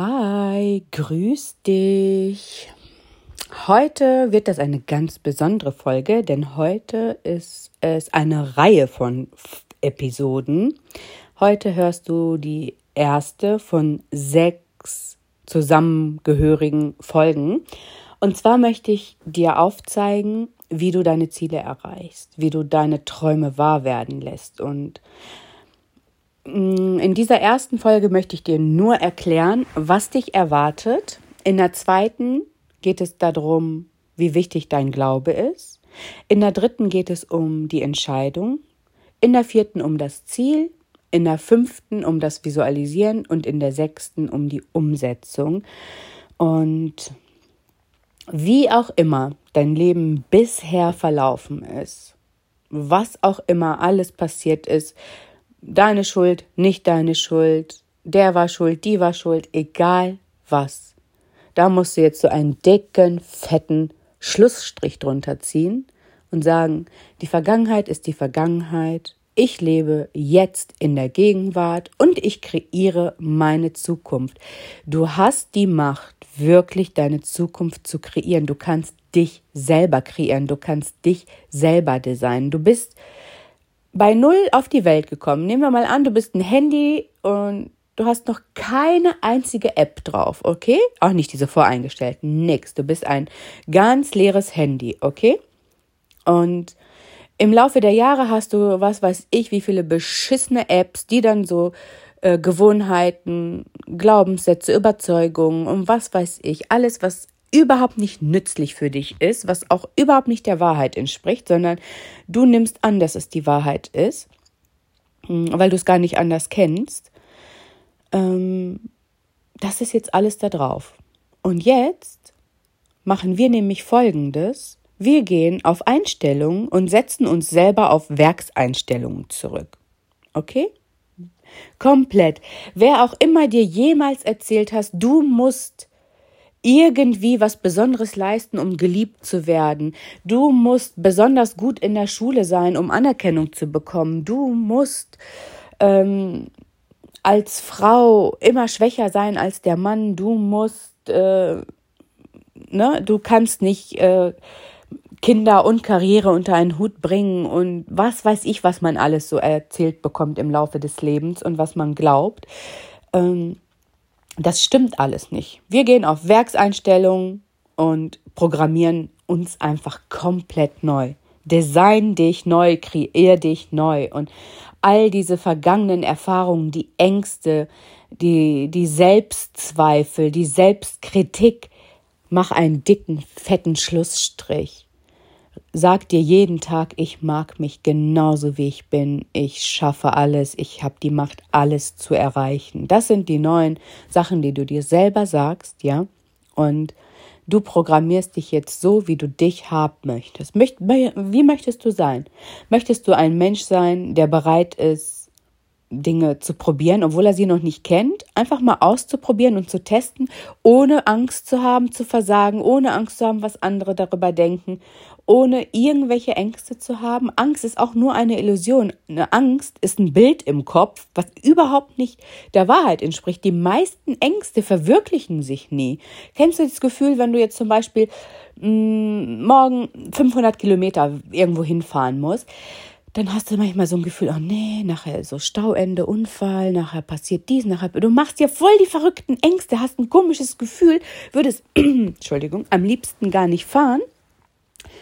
Hi, grüß dich. Heute wird das eine ganz besondere Folge, denn heute ist es eine Reihe von Episoden. Heute hörst du die erste von sechs zusammengehörigen Folgen. Und zwar möchte ich dir aufzeigen, wie du deine Ziele erreichst, wie du deine Träume wahr werden lässt und Mm, in dieser ersten Folge möchte ich dir nur erklären, was dich erwartet. In der zweiten geht es darum, wie wichtig dein Glaube ist. In der dritten geht es um die Entscheidung. In der vierten um das Ziel. In der fünften um das Visualisieren und in der sechsten um die Umsetzung. Und wie auch immer dein Leben bisher verlaufen ist, was auch immer alles passiert ist, deine Schuld, nicht deine Schuld, der war schuld, die war schuld, egal was. Da musst du jetzt so einen dicken, fetten Schlussstrich drunter ziehen und sagen, die Vergangenheit ist die Vergangenheit, ich lebe jetzt in der Gegenwart und ich kreiere meine Zukunft. Du hast die Macht, wirklich deine Zukunft zu kreieren. Du kannst dich selber kreieren, du kannst dich selber designen. Du bist bei null auf die Welt gekommen. Nehmen wir mal an, du bist ein Handy und du hast noch keine einzige App drauf, okay? Auch nicht diese voreingestellten, nix. Du bist ein ganz leeres Handy, okay? Und im Laufe der Jahre hast du, was weiß ich, wie viele beschissene Apps, die dann so äh, Gewohnheiten, Glaubenssätze, Überzeugungen und was weiß ich, alles, was überhaupt nicht nützlich für dich ist, was auch überhaupt nicht der Wahrheit entspricht, sondern du nimmst an, dass es die Wahrheit ist, hm, weil du es gar nicht anders kennst. Ähm, das ist jetzt alles da drauf. Und jetzt machen wir nämlich Folgendes. Wir gehen auf Einstellungen und setzen uns selber auf Werkseinstellungen zurück. Okay? Komplett. Wer auch immer dir jemals erzählt hast, du musst irgendwie was Besonderes leisten, um geliebt zu werden. Du musst besonders gut in der Schule sein, um Anerkennung zu bekommen. Du musst ähm, als Frau immer schwächer sein als der Mann. Du musst, äh, ne, du kannst nicht äh, Kinder und Karriere unter einen Hut bringen und was weiß ich, was man alles so erzählt bekommt im Laufe des Lebens und was man glaubt. Ähm, das stimmt alles nicht. Wir gehen auf Werkseinstellungen und programmieren uns einfach komplett neu. Design dich neu, kreier dich neu und all diese vergangenen Erfahrungen, die Ängste, die, die Selbstzweifel, die Selbstkritik, mach einen dicken, fetten Schlussstrich. Sag dir jeden Tag, ich mag mich genauso wie ich bin, ich schaffe alles, ich habe die Macht, alles zu erreichen. Das sind die neuen Sachen, die du dir selber sagst, ja. Und du programmierst dich jetzt so, wie du dich haben möchtest. Wie möchtest du sein? Möchtest du ein Mensch sein, der bereit ist, Dinge zu probieren, obwohl er sie noch nicht kennt, einfach mal auszuprobieren und zu testen, ohne Angst zu haben, zu versagen, ohne Angst zu haben, was andere darüber denken, ohne irgendwelche Ängste zu haben. Angst ist auch nur eine Illusion. Eine Angst ist ein Bild im Kopf, was überhaupt nicht der Wahrheit entspricht. Die meisten Ängste verwirklichen sich nie. Kennst du das Gefühl, wenn du jetzt zum Beispiel mh, mm, morgen 500 Kilometer irgendwo hinfahren musst? Dann hast du manchmal so ein Gefühl, oh nee, nachher so Stauende, Unfall, nachher passiert dies, nachher, du machst dir voll die verrückten Ängste, hast ein komisches Gefühl, würdest, Entschuldigung, am liebsten gar nicht fahren,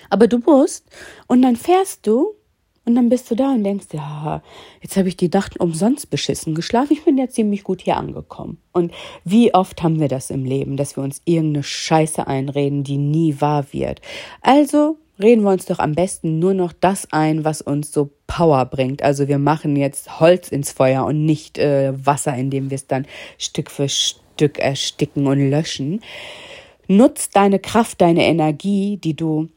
aber du musst und dann fährst du und dann bist du da und denkst, ja, jetzt habe ich die Nacht umsonst beschissen geschlafen. Ich bin ja ziemlich gut hier angekommen. Und wie oft haben wir das im Leben, dass wir uns irgendeine Scheiße einreden, die nie wahr wird. Also reden wir uns doch am besten nur noch das ein, was uns so Power bringt. Also wir machen jetzt Holz ins Feuer und nicht äh, Wasser, indem wir es dann Stück für Stück ersticken und löschen. Nutz deine Kraft, deine Energie, die du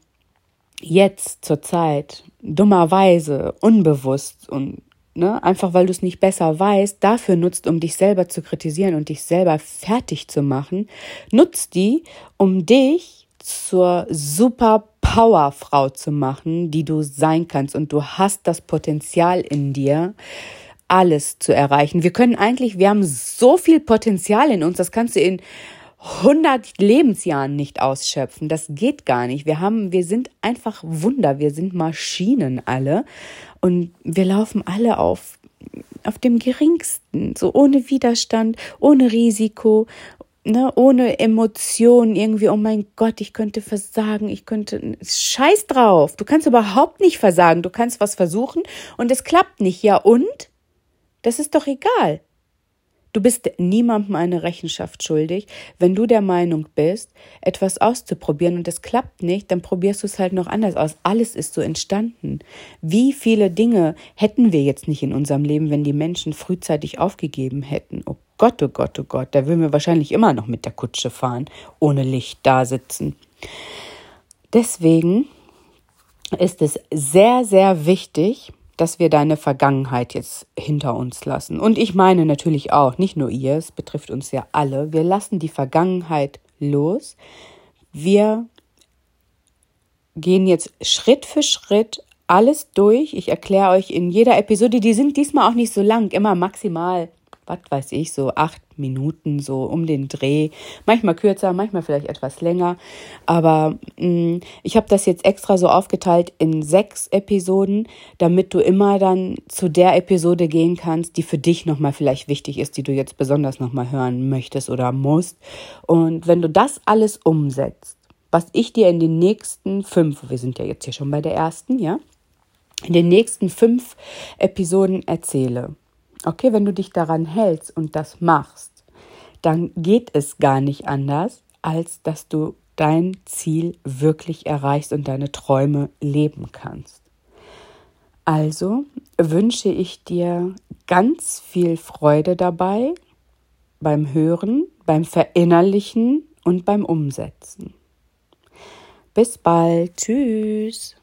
jetzt zur Zeit dummerweise, unbewusst und ne, einfach weil du es nicht besser weißt, dafür nutzt, um dich selber zu kritisieren und dich selber fertig zu machen, nutzt die, um dich zur super Powerfrau zu machen, die du sein kannst. Und du hast das Potenzial in dir, alles zu erreichen. Wir können eigentlich, wir haben so viel Potenzial in uns, das kannst du in 100 Lebensjahren nicht ausschöpfen. Das geht gar nicht. Wir haben, wir sind einfach Wunder. Wir sind Maschinen alle. Und wir laufen alle auf, auf dem geringsten, so ohne Widerstand, ohne Risiko, ne, ohne Emotionen irgendwie, oh mein Gott, ich könnte versagen, ich könnte, scheiß drauf. Du kannst überhaupt nicht versagen. Du kannst was versuchen und es klappt nicht. Ja und? Das ist doch egal. Du bist niemandem eine Rechenschaft schuldig. Wenn du der Meinung bist, etwas auszuprobieren und es klappt nicht, dann probierst du es halt noch anders aus. Alles ist so entstanden. Wie viele Dinge hätten wir jetzt nicht in unserem Leben, wenn die Menschen frühzeitig aufgegeben hätten? Oh Gott, oh Gott, oh Gott, da würden wir wahrscheinlich immer noch mit der Kutsche fahren, ohne Licht da sitzen. Deswegen ist es sehr, sehr wichtig, dass wir deine Vergangenheit jetzt hinter uns lassen. Und ich meine natürlich auch, nicht nur ihr, es betrifft uns ja alle, wir lassen die Vergangenheit los. Wir gehen jetzt Schritt für Schritt alles durch. Ich erkläre euch in jeder Episode, die sind diesmal auch nicht so lang, immer maximal was weiß ich, so acht Minuten, so um den Dreh. Manchmal kürzer, manchmal vielleicht etwas länger. Aber mh, mm, ich habe das jetzt extra so aufgeteilt in sechs Episoden, damit du immer dann zu der Episode gehen kannst, die für dich nochmal vielleicht wichtig ist, die du jetzt besonders nochmal hören möchtest oder musst. Und wenn du das alles umsetzt, was ich dir in den nächsten fünf, wir sind ja jetzt hier schon bei der ersten, ja, in den nächsten fünf Episoden erzähle, Okay, wenn du dich daran hältst und das machst, dann geht es gar nicht anders, als dass du dein Ziel wirklich erreichst und deine Träume leben kannst. Also wünsche ich dir ganz viel Freude dabei beim Hören, beim Verinnerlichen und beim Umsetzen. Bis bald. Tschüss.